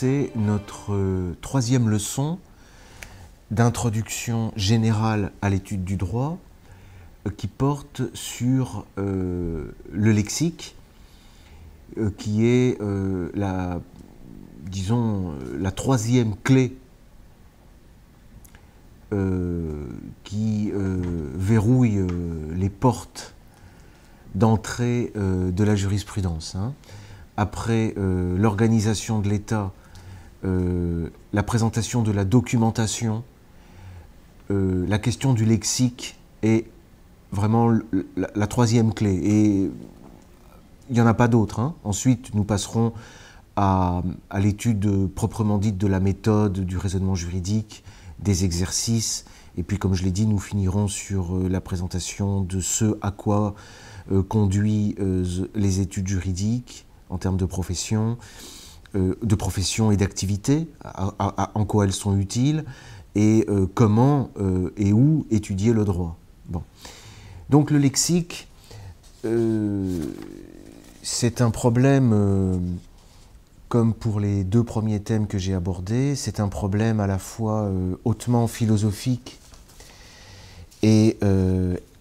commencer notre euh, troisième leçon d'introduction générale à l'étude du droit euh, qui porte sur euh, le lexique, qui est la, disons, la troisième clé qui verrouille les portes d'entrée de la jurisprudence. Hein après l'organisation de l'État, la présentation de la documentation, euh, la question du lexique est vraiment la, troisième clé. Et il n'y en a pas d'autres. Hein. Ensuite, nous passerons à, l'étude proprement dite de la méthode, du raisonnement juridique, des exercices. Et puis, comme je l'ai dit, nous finirons sur la présentation de ce à quoi conduit les études juridiques, en termes de profession, euh, de profession et d'activité, en quoi elles sont utiles, et euh, comment euh, et où étudier le droit. Donc le lexique, c'est un problème, comme pour les deux premiers thèmes que j'ai abordés, c'est un problème à la fois hautement philosophique et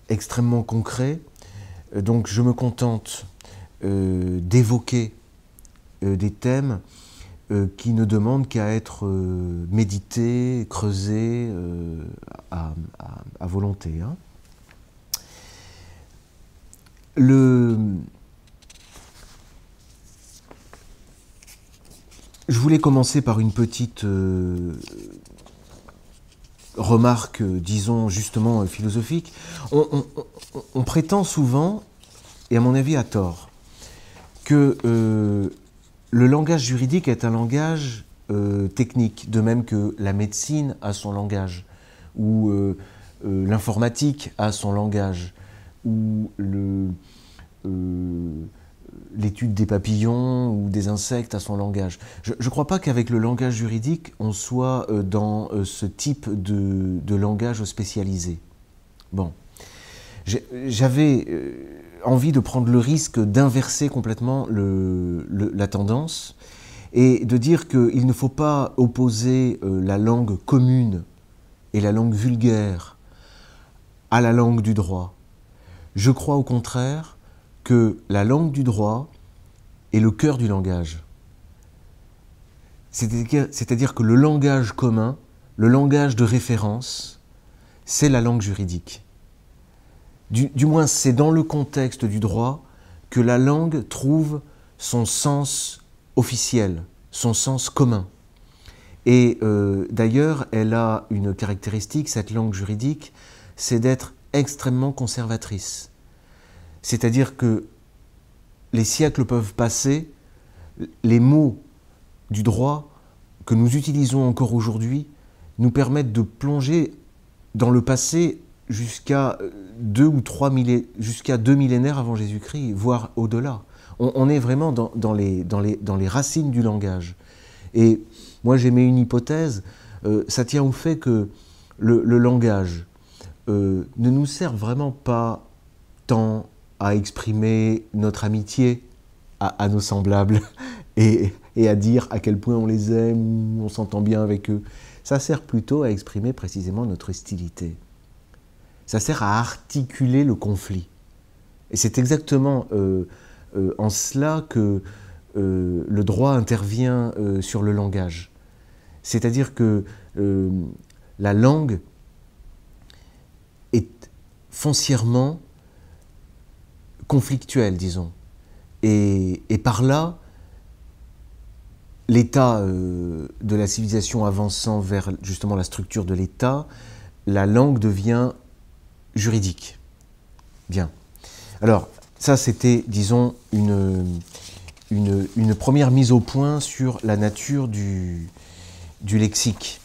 extrêmement concret. Donc je me contente euh, d'évoquer euh, des thèmes euh, qui ne demandent qu'à être médités, creusés à, volonté. Hein. Le... Je voulais commencer par une petite remarque, disons justement philosophique. on, prétend souvent, et à mon avis à tort, que euh, le langage juridique est un langage euh, technique, de même que la médecine a son langage, ou euh, l'informatique a son langage, ou l'étude des papillons ou des insectes a son langage. Je ne crois pas qu'avec le langage juridique, on soit dans ce type de, de langage spécialisé. Bon. J'avais envie de prendre le risque d'inverser complètement la tendance et de dire qu'il ne faut pas opposer euh, la langue commune et la langue vulgaire à la langue du droit. Je crois au contraire que la langue du droit est le cœur du langage. C'est-à-dire que le langage commun, le langage de référence, c'est la langue juridique. Du, moins, c'est dans le contexte du droit que la langue trouve son sens officiel, son sens commun. Et euh, d'ailleurs, elle a une caractéristique, cette langue juridique, c'est d'être extrêmement conservatrice. C'est-à-dire que les siècles peuvent passer, les mots du droit que nous utilisons encore aujourd'hui nous permettent de plonger dans le passé jusqu'à deux ou trois jusqu'à deux millénaires avant Jésus-Christ, voire au-delà. On, est vraiment dans, les, dans, les, dans, les, racines du langage. Et moi, j'aimais une hypothèse, euh, ça tient au fait que le, langage euh, ne nous sert vraiment pas tant à exprimer notre amitié à, nos semblables et, et, à dire à quel point on les aime, on s'entend bien avec eux. Ça sert plutôt à exprimer précisément notre hostilité ça sert à articuler le conflit. Et c'est exactement euh, euh, en cela que euh, le droit intervient sur le langage. C'est-à-dire que la langue est foncièrement conflictuelle, disons. Et, et par là, l'état de la civilisation avançant vers justement la structure de l'État, la langue devient juridique. Bien. Alors, ça, c'était, disons, une, une, première mise au point sur la nature du, du lexique.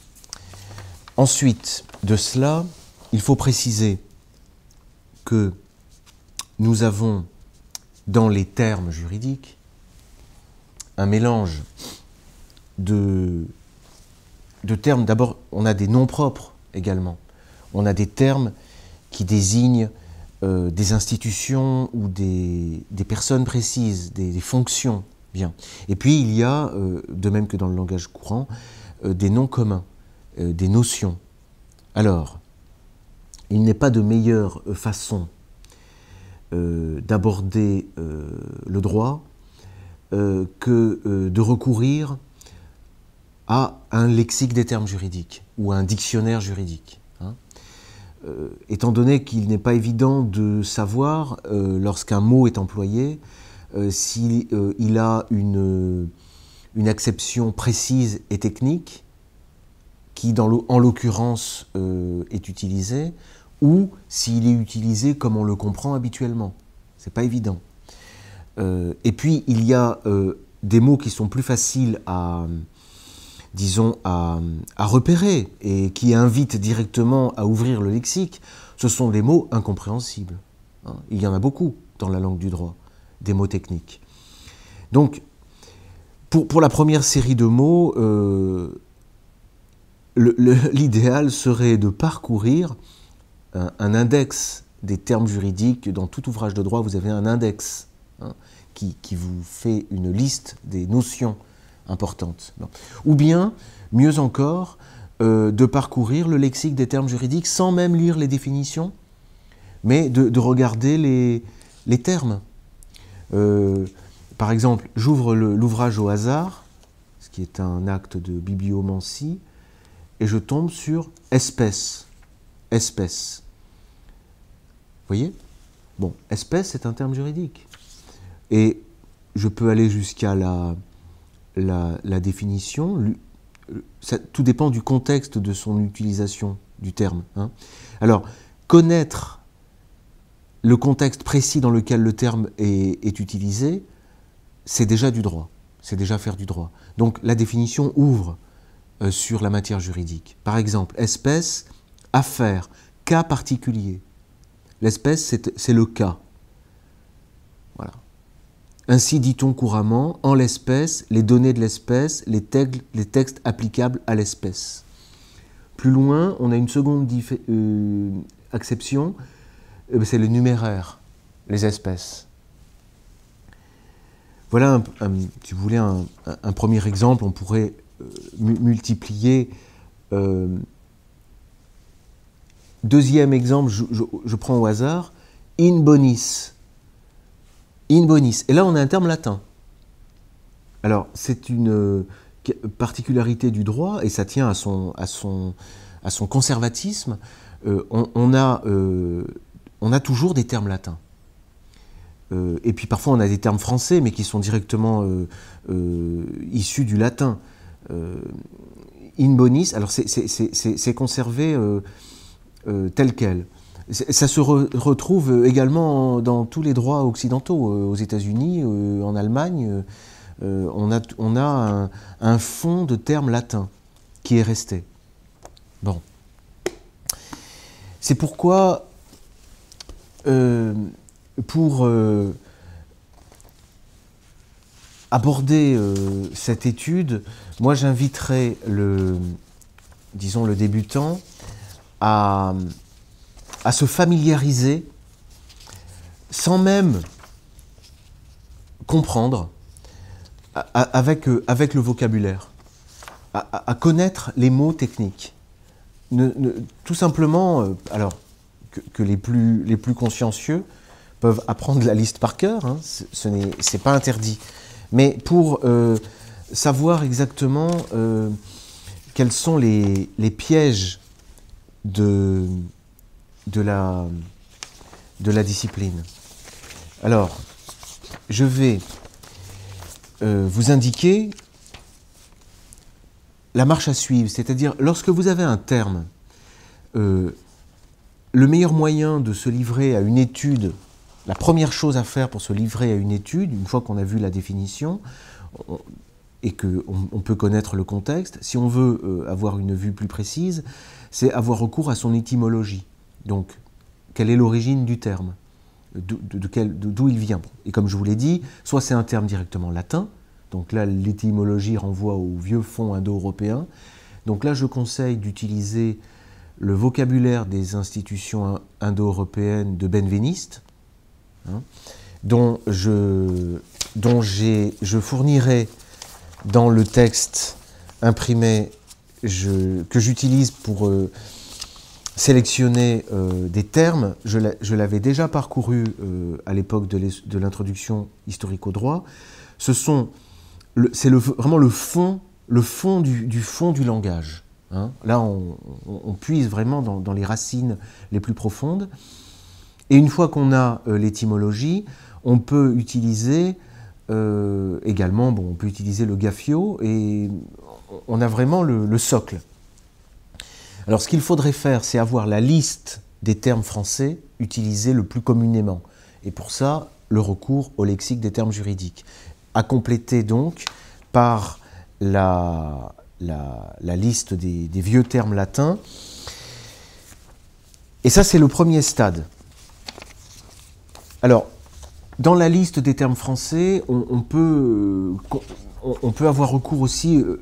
Ensuite de cela, il faut préciser que nous avons dans les termes juridiques un mélange de, de termes. D'abord, on a des noms propres également. On a des termes qui désigne euh, des institutions ou des, personnes précises, des, fonctions. Et puis il y a, euh, de même que dans le langage courant, euh, des noms communs, des notions. Alors, il n'est pas de meilleure façon d'aborder le droit que de recourir à un lexique des termes juridiques ou à un dictionnaire juridique. Hein. étant donné qu'il n'est pas évident de savoir, lorsqu'un mot est employé, euh, s'il euh, a une, une, acception précise et technique, qui en l'occurrence euh, est utilisée, ou s'il est utilisé comme on le comprend habituellement. C'est pas évident. et puis il y a des mots qui sont plus faciles à, disons, à, repérer et qui invitent directement à ouvrir le lexique. Ce sont des mots incompréhensibles. Hein. Il y en a beaucoup dans la langue du droit des mots techniques. Donc, pour, pour la première série de mots, euh, l'idéal serait de parcourir un, index des termes juridiques. Dans tout ouvrage de droit, vous avez un index hein, qui, qui, vous fait une liste des notions importantes. Ou bien, mieux encore, euh, de parcourir le lexique des termes juridiques sans même lire les définitions, mais de, de regarder les, les termes. Euh, par exemple, j'ouvre l'ouvrage au hasard, ce qui est un acte de bibliomancie, et je tombe sur espèce. Espèce. Vous voyez? Bon, espèce, est un terme juridique. Et je peux aller jusqu'à la, la, définition. tout dépend du contexte de son utilisation du terme. Hein. Alors, connaître le contexte précis dans lequel le terme est, utilisé, c'est déjà du droit, c'est déjà faire du droit. Donc la définition ouvre euh, sur la matière juridique. Par exemple, espèce, affaire, cas particulier. L'espèce, c'est le cas. Ainsi dit-on couramment, en l'espèce, les données de l'espèce, les, les, textes applicables à l'espèce. Plus loin, on a une seconde euh, acception, eh ben, c'est le numéraire, les espèces. Voilà, si vous voulez, un, premier exemple. On pourrait euh, multiplier. Euh, deuxième exemple, je, prends au hasard, in bonis. In bonis. Et là, on a un terme latin. Alors, c'est une euh, particularité du droit, et ça tient à son, conservatisme. on, a on a toujours des termes latins. Euh, et puis parfois on a des termes français, mais qui sont directement euh, euh, issus du latin. in bonis, alors c'est conservé tel quel. Ça se retrouve également dans tous les droits occidentaux, aux États-Unis, en Allemagne. on a, on a un, fond de termes latins qui est resté. Bon. C'est pourquoi euh, pour euh, aborder euh, cette étude, moi j'inviterai le, disons, le débutant à, à se familiariser sans même comprendre avec, avec le vocabulaire, à, connaître les mots techniques. tout simplement, alors que, les, plus, les plus consciencieux peuvent apprendre la liste par cœur, hein, ce n'est pas interdit. Mais pour euh, savoir exactement euh, quels sont les, les pièges de, de, la, discipline. Alors, je vais euh, vous indiquer la marche à suivre, c'est-à-dire lorsque vous avez un terme le meilleur moyen de se livrer à une étude, la première chose à faire pour se livrer à une étude, une fois qu'on a vu la définition, et qu'on on peut connaître le contexte, si on veut euh, avoir une vue plus précise, c'est avoir recours à son étymologie. Donc, quelle est l'origine du terme? D'où il vient? Et comme je vous l'ai dit, soit c'est un terme directement latin, donc là l'étymologie renvoie au vieux fond indo-européen, donc là je conseille d'utiliser le vocabulaire des institutions indo-européennes de Benveniste, hein, dont je fournirai dans le texte imprimé que j'utilise pour euh, sélectionner euh, des termes, je l'avais déjà parcouru euh, à l'époque de l'introduction historique au droit. Ce sont, c'est vraiment le fond, le fond du, fond du langage. Hein. Là, on, puise vraiment dans, les racines les plus profondes. Et une fois qu'on a l'étymologie, on peut utiliser également, bon, on peut utiliser le gaffio et on a vraiment le, socle. Alors ce qu'il faudrait faire, c'est avoir la liste des termes français utilisés le plus communément. Et pour ça, le recours au lexique des termes juridiques. À compléter donc par la, liste des, vieux termes latins. Et ça, c'est le premier stade. Alors, dans la liste des termes français, on, peut, on, peut, avoir recours aussi euh,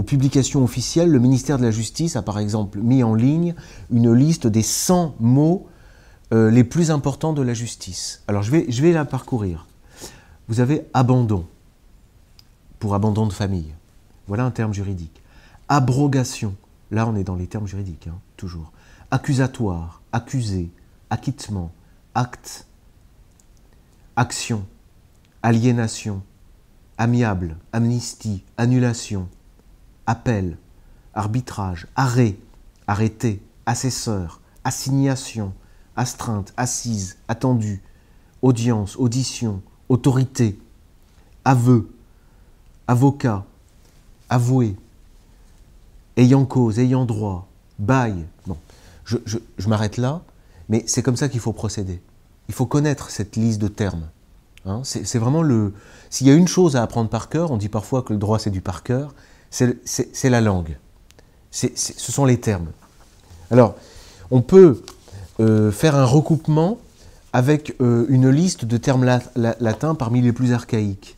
aux, publications officielles, le ministère de la Justice a par exemple mis en ligne une liste des 100 mots euh, les plus importants de la justice. Alors je vais, la parcourir. Vous avez abandon, pour abandon de famille. Voilà un terme juridique. Abrogation, là on est dans les termes juridiques, hein, toujours. Accusatoire, accusé, acquittement, acte, action, aliénation, amiable, amnistie, annulation, appel, arbitrage, arrêt, arrêté, assesseur, assignation, astreinte, assise, attendu, audience, audition, autorité, aveu, avocat, avoué, ayant cause, ayant droit, bail. Bon, je, m'arrête là, mais c'est comme ça qu'il faut procéder. Il faut connaître cette liste de termes. Hein, c'est vraiment le. S'il y a une chose à apprendre par cœur, on dit parfois que le droit c'est du par cœur, c'est la langue. ce sont les termes. Alors, on peut euh, faire un recoupement avec euh, une liste de termes latins parmi les plus archaïques.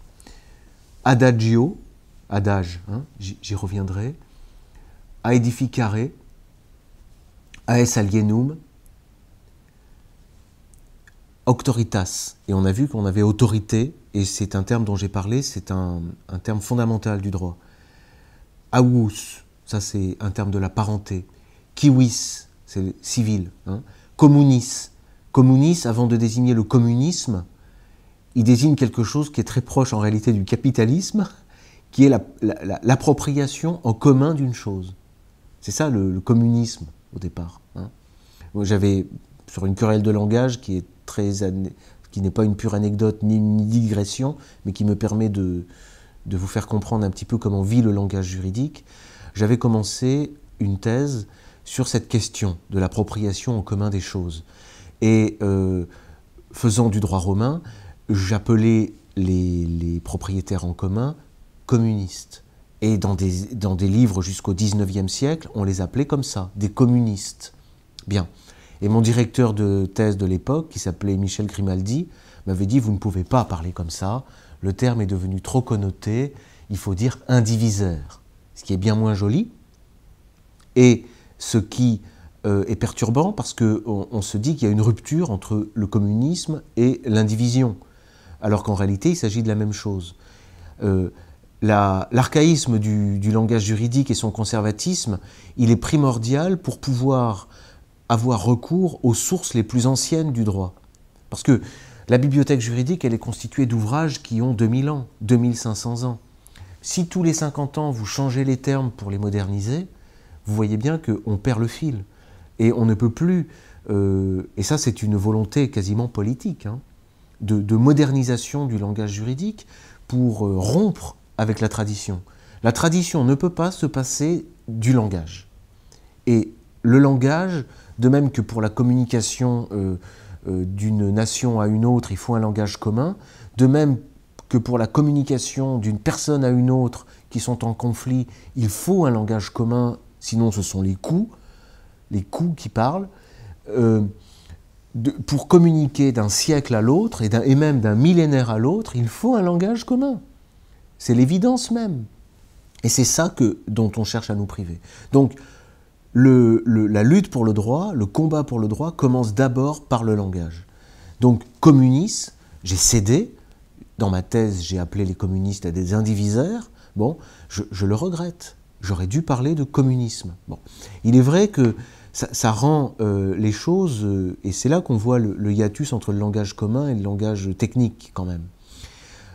Adagio, adage, hein, j'y reviendrai. Aedificare, aes alienum, auctoritas. Et on a vu qu'on avait autorité, et c'est un terme dont j'ai parlé, c'est un, terme fondamental du droit. Avus, ça c'est un terme de la parenté. Kiwis, c'est civil. Hein. Communis. Communis, avant de désigner le communisme, il désigne quelque chose qui est très proche en réalité du capitalisme, qui est l'appropriation en commun d'une chose. C'est ça le, communisme au départ. Hein. J'avais, sur une querelle de langage qui est qui n'est pas une pure anecdote ni une digression, mais qui me permet de, de vous faire comprendre un petit peu comment vit le langage juridique, j'avais commencé une thèse sur cette question de l'appropriation en commun des choses. Et euh, faisant du droit romain, j'appelais les, propriétaires en commun communistes. Et dans des, dans des livres jusqu'au 19e siècle, on les appelait comme ça, des communistes. Bien. Et mon directeur de thèse de l'époque, qui s'appelait Michel Grimaldi, m'avait dit, vous ne pouvez pas parler comme ça, le terme est devenu trop connoté, il faut dire indiviseur, ce qui est bien moins joli, et ce qui euh, est perturbant parce qu'on on se dit qu'il y a une rupture entre le communisme et l'indivision, alors qu'en réalité il s'agit de la même chose. Euh, l'archaïsme du, du, langage juridique et son conservatisme, il est primordial pour pouvoir avoir recours aux sources les plus anciennes du droit. Parce que la bibliothèque juridique, elle est constituée d'ouvrages qui ont 2000 ans, 2500 ans. Si tous les 50 ans, vous changez les termes pour les moderniser, vous voyez bien qu'on perd le fil. Et on ne peut plus, euh, et ça c'est une volonté quasiment politique, hein, de, modernisation du langage juridique pour euh, rompre avec la tradition. La tradition ne peut pas se passer du langage. Et le langage, de même que pour la communication euh, d'une nation à une autre, il faut un langage commun, de même que pour la communication d'une personne à une autre qui sont en conflit, il faut un langage commun, sinon ce sont les coups, les coups qui parlent. Euh, pour communiquer d'un siècle à l'autre, et, et, même d'un millénaire à l'autre, il faut un langage commun. C'est l'évidence même. Et c'est ça que, dont on cherche à nous priver. Donc, la lutte pour le droit, le combat pour le droit commence d'abord par le langage. Donc, communis, j'ai cédé, Dans ma thèse, j'ai appelé les communistes à des indivisaires. Bon, je, le regrette. J'aurais dû parler de communisme. Bon. Il est vrai que ça, rend euh, les choses, euh, et c'est là qu'on voit le, hiatus entre le langage commun et le langage technique quand même.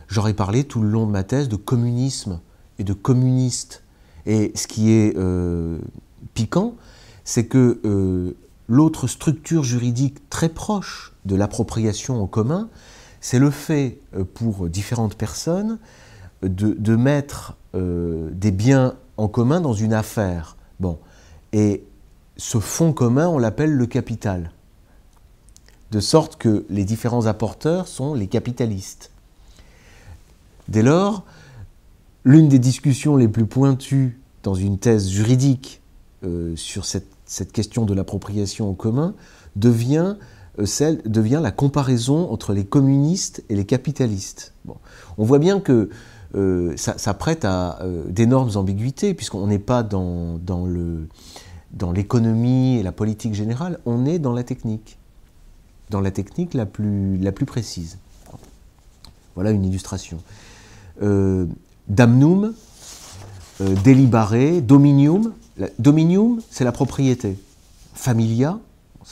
J'aurais parlé tout le long de ma thèse de communisme et de communiste. Et ce qui est euh, piquant, c'est que l'autre structure juridique très proche de l'appropriation en commun, c'est le fait pour différentes personnes de, mettre des biens en commun dans une affaire. Bon. Et ce fonds commun, on l'appelle le capital. De sorte que les différents apporteurs sont les capitalistes. Dès lors, l'une des discussions les plus pointues dans une thèse juridique euh, sur cette, question de l'appropriation en commun devient, euh, celle, devient la comparaison entre les communistes et les capitalistes. On voit bien que euh, ça, prête à d'énormes ambiguïtés, puisqu'on n'est pas dans, dans le dans l'économie et la politique générale, on est dans la technique, dans la technique la plus, la plus précise. Voilà une illustration. Damnum, euh, deliberé, dominium. c'est la propriété. Familia,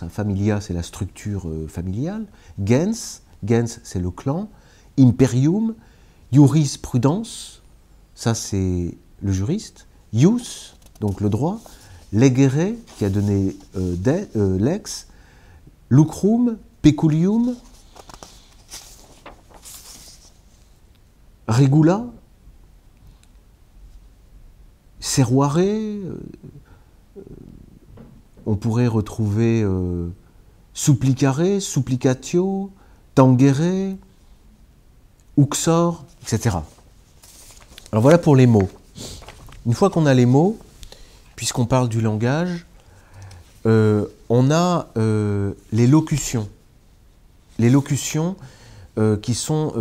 familia, c'est la structure euh, familiale. Gens, gens, c'est le clan. Imperium, jurisprudence, ça c'est le juriste. Ius, donc le droit. Legere, qui a donné euh, euh, l'ex, lucrum, peculium, regula, serroire, euh, on pourrait retrouver supplicare, supplicatio, tangere, uxor, etc. Alors voilà pour les mots. Une fois qu'on a les mots, puisqu'on parle du langage, euh, on a euh, les locutions. Les locutions euh, qui sont,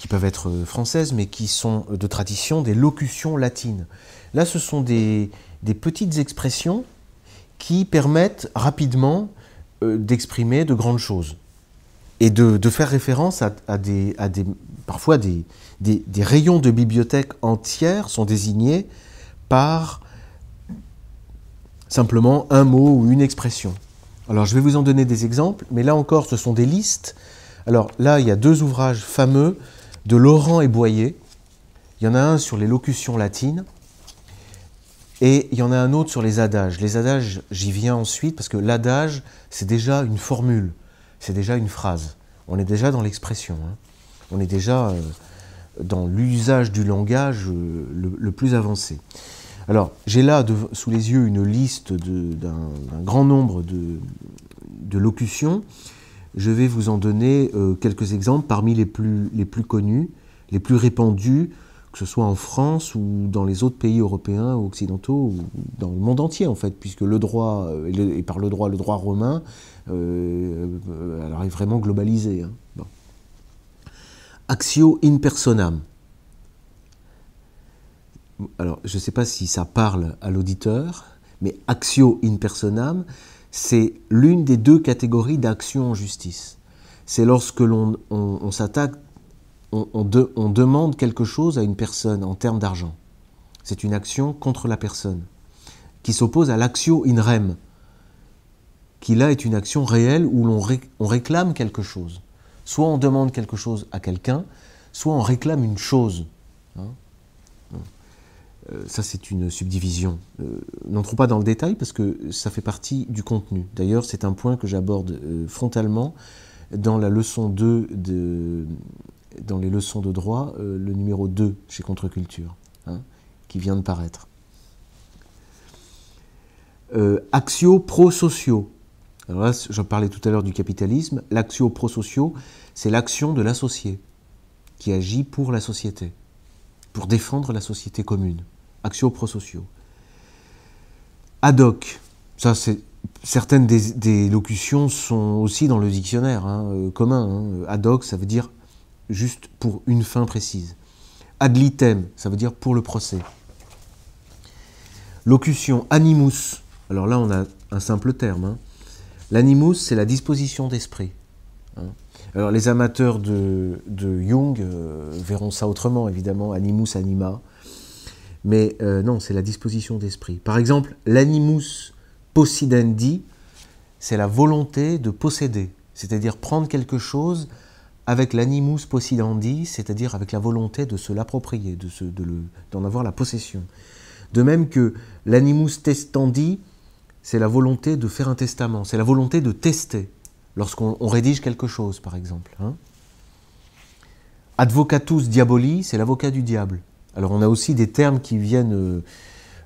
qui peuvent être françaises, mais qui sont de tradition des locutions latines. Là, ce sont des, petites expressions qui permettent rapidement d'exprimer de grandes choses et de, faire référence à, des, parfois des, des, rayons de bibliothèque entières sont désignés par simplement un mot ou une expression. Alors je vais vous en donner des exemples, mais là encore ce sont des listes. Alors là il y a deux ouvrages fameux de Laurent et Boyer. Il y en a un sur les locutions latines et il y en a un autre sur les adages. Les adages, j'y viens ensuite parce que l'adage c'est déjà une formule, c'est déjà une phrase. On est déjà dans l'expression. Hein. On est déjà euh, dans l'usage du langage euh, le, plus avancé. Alors, j'ai là sous les yeux une liste d'un grand nombre de, locutions. Je vais vous en donner euh, quelques exemples parmi les plus, les plus connus, les plus répandus, que ce soit en France ou dans les autres pays européens ou occidentaux, ou dans le monde entier en fait, puisque le droit, euh, et, par le droit, le droit romain, euh, alors est vraiment globalisé. Hein. Axio in personam alors je ne sais pas si ça parle à l'auditeur, mais axio in personam, c'est l'une des deux catégories d'action en justice. C'est lorsque l'on s'attaque, on, demande quelque chose à une personne en termes d'argent. C'est une action contre la personne, qui s'oppose à l'axio in rem, qui là est une action réelle où l'on on réclame quelque chose. Soit on demande quelque chose à quelqu'un, soit on réclame une chose. Hein. Euh, ça, c'est une subdivision. Euh, n'entrons pas dans le détail parce que ça fait partie du contenu. D'ailleurs, c'est un point que j'aborde euh, frontalement dans la leçon 2 de, dans les leçons de droit, le numéro 2 chez Contre-Culture, hein, qui vient de paraître. axio pro-sociaux. Alors là, je parlais tout à l'heure du capitalisme. L'axio pro-sociaux, c'est l'action de l'associé qui agit pour la société pour défendre la société commune. Axio pro-sociaux. Ad hoc, ça c'est certaines des, locutions sont aussi dans le dictionnaire hein, euh, commun. Hein. Ad hoc, ça veut dire juste pour une fin précise. Ad litem, ça veut dire pour le procès. Locution animus, alors là on a un simple terme. Hein. L'animus, c'est la disposition d'esprit. Alors les amateurs de, Jung euh, verront ça autrement, évidemment, animus anima. Mais euh, non, c'est la disposition d'esprit. Par exemple, l'animus possidendi, c'est la volonté de posséder, c'est-à-dire prendre quelque chose avec l'animus possidendi, c'est-à-dire avec la volonté de se l'approprier, d'en avoir la possession. De même que l'animus testandi, c'est la volonté de faire un testament, c'est la volonté de tester lorsqu'on rédige quelque chose, par exemple. Hein. Advocatus diaboli, c'est l'avocat du diable. Alors on a aussi des termes qui viennent euh,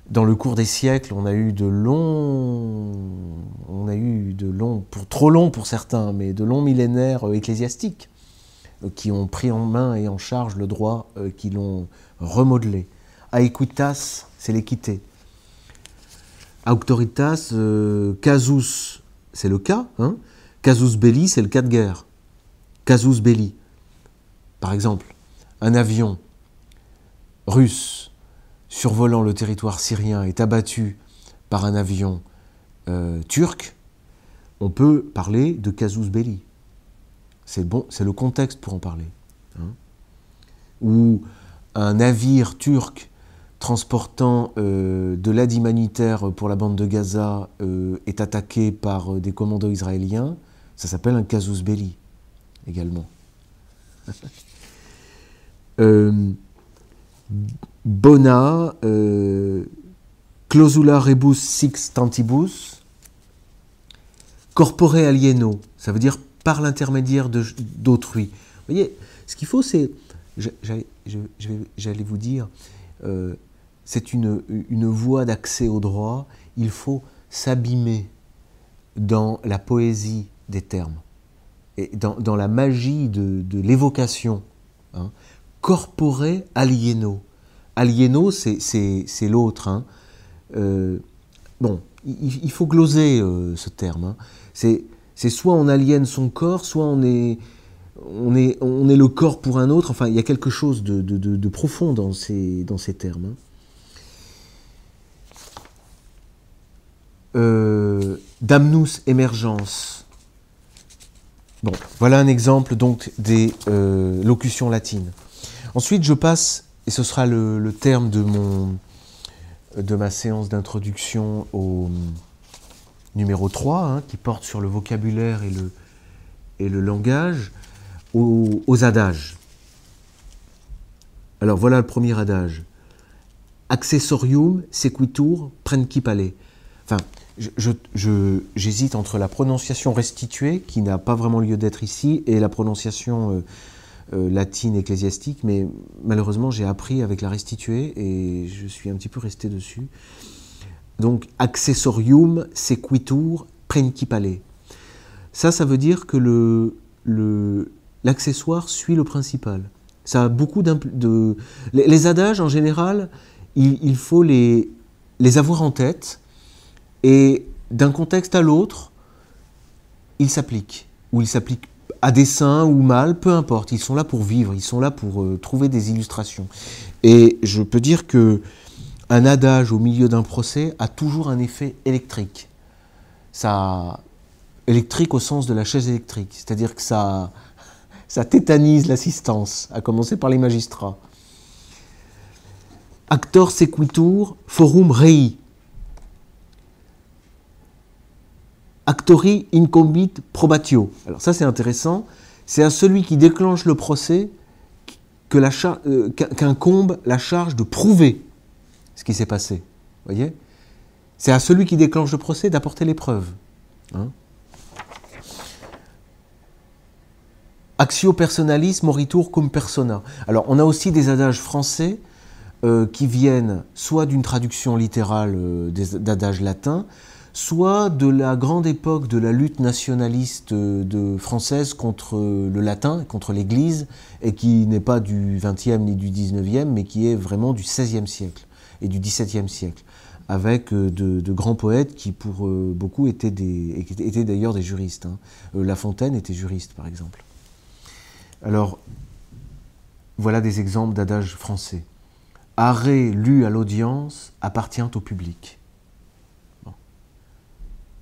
dans le cours des siècles. On a eu de longs, on a eu de longs, pour trop longs pour certains, mais de longs millénaires euh, ecclésiastiques euh, qui ont pris en main et en charge le droit, qui l'ont remodelé. Aequitas, c'est l'équité. Auctoritas, casus, c'est le cas. Hein Casus belli, c'est le cas de guerre. Casus belli. Par exemple, un avion russe survolant le territoire syrien est abattu par un avion euh, turc, on peut parler de casus belli. C'est le contexte pour en parler. Hein. Ou un navire turc transportant euh, de l'aide humanitaire pour la bande de Gaza euh, est attaqué par des commandos israéliens, ça s'appelle un casus belli également. bona, euh, clausula rebus sixtantibus, corpore alieno, ça veut dire par l'intermédiaire d'autrui. Vous voyez, ce qu'il faut, c'est, j'allais vous dire, euh, c'est une, une voie d'accès au droit, il faut s'abîmer dans la poésie des termes. Et dans, la magie de, l'évocation, hein, corporé alieno. Alieno, c'est l'autre. Hein. Euh, bon, il, faut gloser euh, ce terme. Hein. C'est soit on aliène son corps, soit on est, le corps pour un autre. Enfin, il y a quelque chose de, profond dans ces, termes. Euh, damnus émergence. Bon, voilà un exemple donc des locutions latines. Ensuite, je passe, et ce sera le, terme de, mon, de ma séance d'introduction au numéro 3, hein, qui porte sur le vocabulaire et le, et le langage, aux, adages. Alors voilà le premier adage. Accessorium sequitur principale. Enfin, j'hésite je, entre la prononciation restituée, qui n'a pas vraiment lieu d'être ici, et la prononciation euh, latine ecclésiastique, mais malheureusement j'ai appris avec la restituée et je suis un petit peu resté dessus. Donc, accessorium sequitur principale. Ça, ça veut dire que l'accessoire le, suit le principal. Ça a beaucoup de... Les, adages, en général, il, il faut les, les avoir en tête, et d'un contexte à l'autre, ils s'appliquent. Ou ils s'appliquent à dessein ou mal, peu importe. Ils sont là pour vivre, ils sont là pour euh, trouver des illustrations. Et je peux dire que un adage au milieu d'un procès a toujours un effet électrique. Ça, électrique au sens de la chaise électrique, c'est-à-dire que ça, ça tétanise l'assistance, à commencer par les magistrats. Actor sequitur forum rei. Actori incombit probatio. Alors ça c'est intéressant, c'est à celui qui déclenche le procès euh, qu'incombe la charge de prouver ce qui s'est passé. voyez? C'est à celui qui déclenche le procès d'apporter les preuves. Hein personalis moritur cum persona. Alors on a aussi des adages français euh, qui viennent soit d'une traduction littérale euh, d'adages latins, soit de la grande époque de la lutte nationaliste de, française contre le latin, contre l'Église, et qui n'est pas du XXe ni du XIXe, mais qui est vraiment du XVIe siècle et du XVIIe siècle, avec euh, de, grands poètes qui, pour euh, beaucoup, étaient, d'ailleurs des juristes. Hein. Euh, la Fontaine était juriste, par exemple. Alors, voilà des exemples d'adages français. Arrêt lu à l'audience appartient au public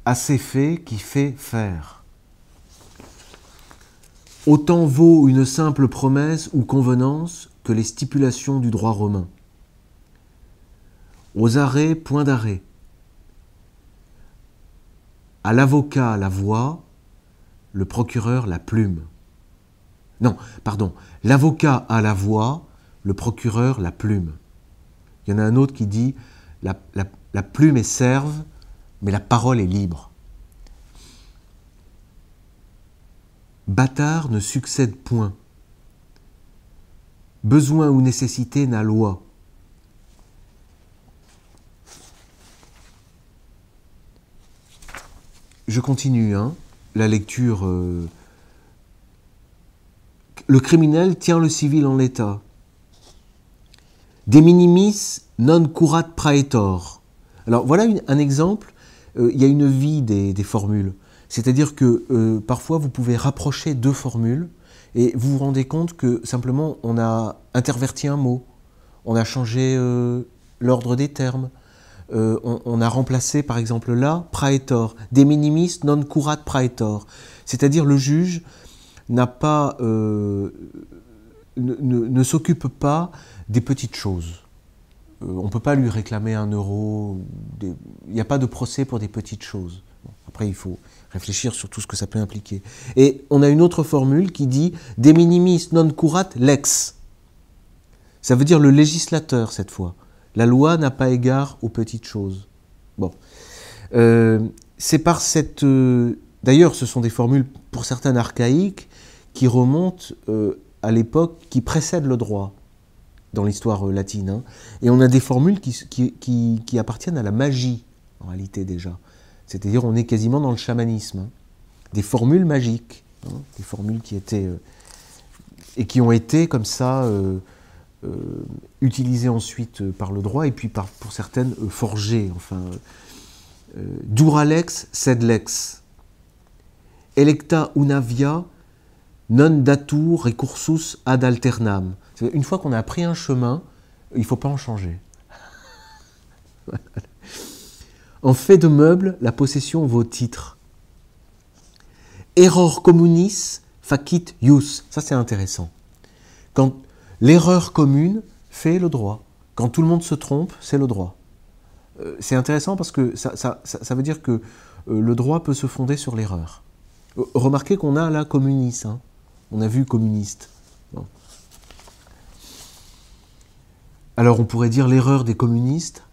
assez fait qui fait faire. Autant vaut une simple promesse ou convenance que les stipulations du droit romain. Aux arrêts, point d'arrêt. À l'avocat, la voix, le procureur, la plume. Non, pardon, l'avocat a la voix, le procureur, la plume. Il y en a un autre qui dit la, la plume est serve, mais la parole est libre. Bâtard ne succède point. Besoin ou nécessité n'a loi. Je continue, hein, la lecture. Euh, le criminel tient le civil en l'état. De minimis non curat praetor. Alors voilà un exemple. Euh, il y a une vie des formules. C'est-à-dire que euh, parfois vous pouvez rapprocher deux formules et vous vous rendez compte que simplement on a interverti un mot, on a changé euh, l'ordre des termes, on, a remplacé par exemple là praetor, de minimis non curat praetor, c'est-à-dire le juge n'a pas, ne, s'occupe pas des petites choses. On ne peut pas lui réclamer un euro, il n'y a pas de procès pour des petites choses. après il faut, réfléchir sur tout ce que ça peut impliquer. Et on a une autre formule qui dit de minimis non curat lex. Ça veut dire le législateur cette fois. La loi n'a pas égard aux petites choses. Bon. Euh, c'est par cette. Euh, d'ailleurs, ce sont des formules pour certaines archaïques qui remontent euh, à l'époque qui précède le droit dans l'histoire latine. Hein. Et on a des formules qui, qui appartiennent à la magie, en réalité déjà. C'est-à-dire on est quasiment dans le chamanisme. Hein. Des formules magiques, hein, des formules qui étaient euh, et qui ont été comme ça euh, euh, utilisées ensuite par le droit et puis pour certaines forgées. Enfin, duralex sed lex, electa unavia non datur recursus ad alternam. Une fois qu'on a pris un chemin, il ne faut pas en changer. En fait de meubles, la possession vaut titre. Error communis facit ius. Ça, c'est intéressant. Quand l'erreur commune fait le droit. Quand tout le monde se trompe, c'est le droit. Euh, c'est intéressant parce que ça, veut dire que euh, le droit peut se fonder sur l'erreur. Euh, remarquez qu'on a là communiste. Hein. On a vu communiste. Alors on pourrait dire l'erreur des communistes.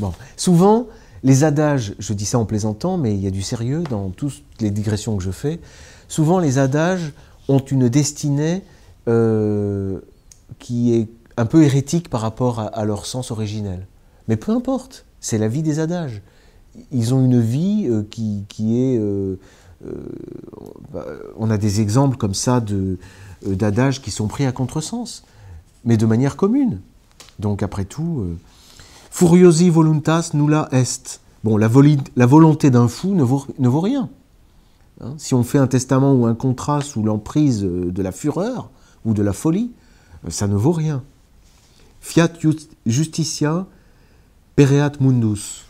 Bon. Souvent, les adages, je dis ça en plaisantant, mais il y a du sérieux dans toutes les digressions que je fais, souvent les adages ont une destinée euh, qui est un peu hérétique par rapport à, leur sens originel. Mais peu importe, c'est la vie des adages. Ils ont une vie euh, qui, est... Euh, on a des exemples comme ça d'adages qui sont pris à contresens, mais de manière commune. Donc après tout... Furiosi voluntas nulla est. Bon, la, volonté d'un fou ne vaut, rien. Hein, si on fait un testament ou un contrat sous l'emprise de la fureur ou de la folie, ça ne vaut rien. Fiat justitia pereat mundus.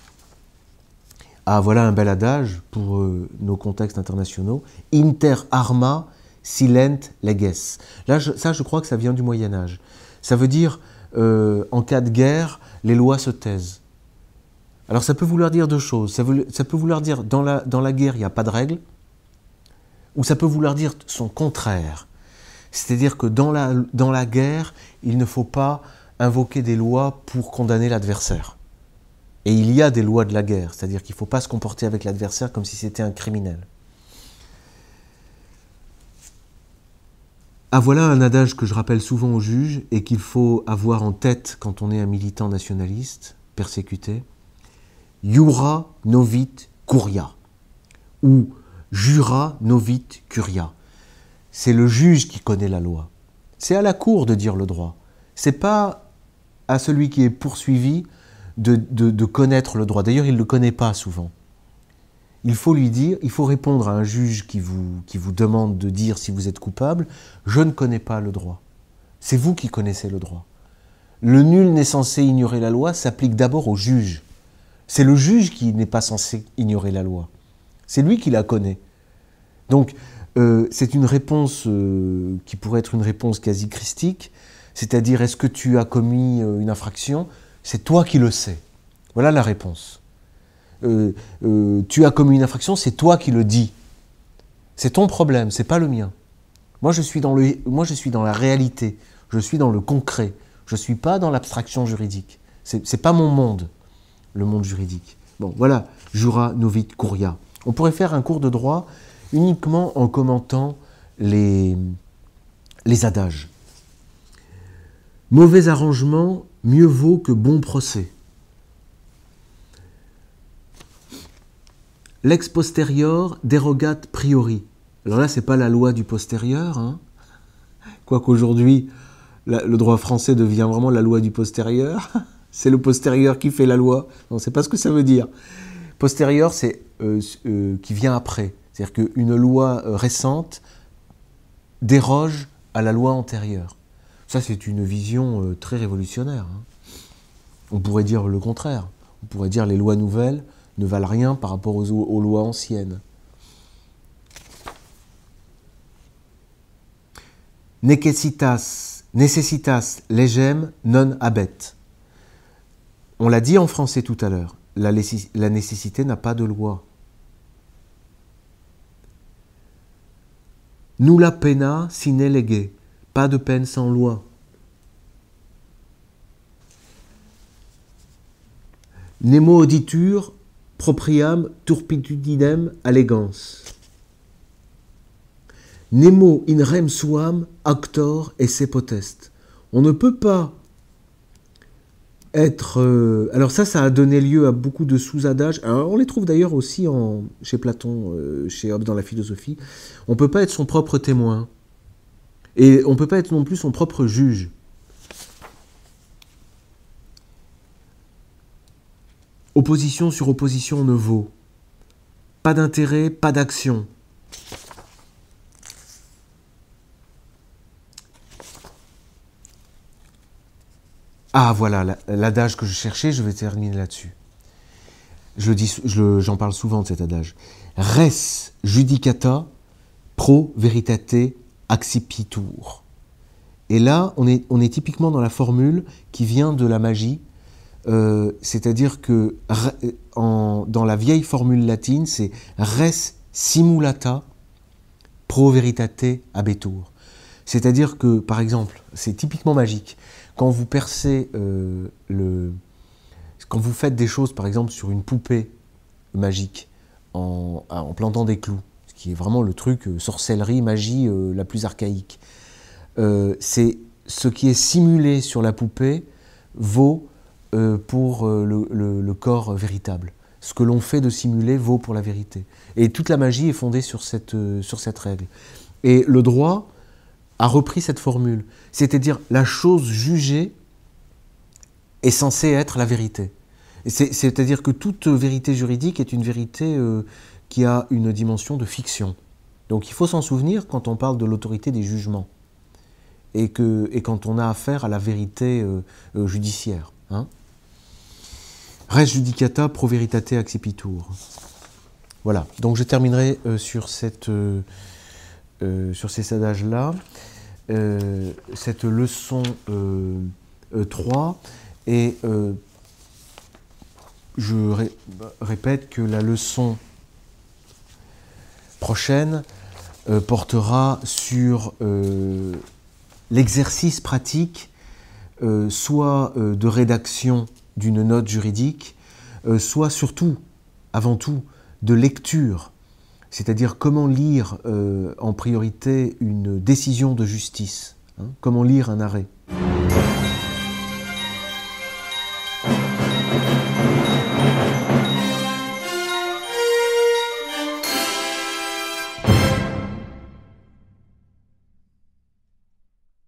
Ah, voilà un bel adage pour euh, nos contextes internationaux. Inter arma silent leges. Là, ça, je crois que ça vient du Moyen Âge. Ça veut dire, euh, en cas de guerre, les lois se taisent. Alors ça peut vouloir dire deux choses. Ça, peut vouloir dire dans la, dans la guerre, il n'y a pas de règles, ou ça peut vouloir dire son contraire. C'est-à-dire que dans la, dans la guerre, il ne faut pas invoquer des lois pour condamner l'adversaire. Et il y a des lois de la guerre, c'est-à-dire qu'il ne faut pas se comporter avec l'adversaire comme si c'était un criminel. Ah voilà un adage que je rappelle souvent aux juges et qu'il faut avoir en tête quand on est un militant nationaliste persécuté. Jura novit curia ou jura novit curia. C'est le juge qui connaît la loi. C'est à la cour de dire le droit. C'est pas à celui qui est poursuivi de, connaître le droit. D'ailleurs, il ne le connaît pas souvent il faut lui dire, il faut répondre à un juge qui vous, qui vous demande de dire si vous êtes coupable, je ne connais pas le droit. C'est vous qui connaissez le droit. Le nul n'est censé ignorer la loi s'applique d'abord au juge. C'est le juge qui n'est pas censé ignorer la loi. C'est lui qui la connaît. Donc, euh, c'est une réponse euh, qui pourrait être une réponse quasi christique, c'est-à-dire est-ce que tu as commis euh, une infraction? C'est toi qui le sais. Voilà la réponse. tu as commis une infraction, c'est toi qui le dis. C'est ton problème, c'est pas le mien. Moi je, suis dans la réalité, je suis dans le concret, je ne suis pas dans l'abstraction juridique. Ce n'est pas mon monde, le monde juridique. Bon, voilà, Jura Novit Kuria. On pourrait faire un cours de droit uniquement en commentant les, les adages. Mauvais arrangement, mieux vaut que bon procès. L'ex posterior dérogat priori. Alors là, ce n'est pas la loi du postérieur, hein. quoiqu'aujourd'hui, le droit français devient vraiment la loi du postérieur. c'est le postérieur qui fait la loi. On ne sait pas ce que ça veut dire. Postérieur, c'est euh, euh, qui vient après. C'est-à-dire qu'une loi euh, récente déroge à la loi antérieure. Ça, c'est une vision très révolutionnaire. Hein. On pourrait dire le contraire. On pourrait dire les lois nouvelles ne valent rien par rapport aux, lois anciennes. Necessitas, necessitas legem non abet. On l'a dit en français tout à l'heure, la, nécessité n'a pas de loi. Nulla pena sine lege, pas de peine sans loi. Nemo auditur propriam turpitudinem allegans. Nemo in rem suam actor et se potest. On ne peut pas être. Euh, alors ça, ça a donné lieu à beaucoup de sous-adages. on les trouve d'ailleurs aussi chez Platon, euh, chez Hobbes dans la philosophie. On ne peut pas être son propre témoin. Et on ne peut pas être non plus son propre juge. Opposition sur opposition ne vaut. Pas d'intérêt, pas d'action. Ah voilà, l'adage que je cherchais, je vais terminer là-dessus. Je dis, j'en parle souvent de cet adage. Res judicata pro veritate accipitur. Et là, on est, typiquement dans la formule qui vient de la magie, euh, c'est-à-dire que dans la vieille formule latine, c'est res simulata pro veritate abetur. C'est-à-dire que, par exemple, c'est typiquement magique. Quand vous percez euh, le. Quand vous faites des choses, par exemple, sur une poupée magique, en, plantant des clous, qui est vraiment le truc euh, sorcellerie, magie euh, la plus archaïque, c'est ce qui est simulé sur la poupée vaut pour le, corps véritable. Ce que l'on fait de simuler vaut pour la vérité. Et toute la magie est fondée sur cette, sur cette règle. Et le droit, a repris cette formule. C'est-à-dire, la chose jugée est censée être la vérité. C'est-à-dire que toute vérité juridique est une vérité euh, qui a une dimension de fiction. Donc il faut s'en souvenir quand on parle de l'autorité des jugements et, quand on a affaire à la vérité euh, euh, judiciaire. Hein. Res judicata pro veritate accipitur. Voilà, donc je terminerai sur, cette, sur ces adages-là. Euh, cette leçon 3 euh, euh, et je répète que la leçon prochaine portera sur l'exercice pratique soit de rédaction d'une note juridique, soit surtout, avant tout, de lecture c'est-à-dire comment lire euh, en priorité une décision de justice, hein, comment lire un arrêt.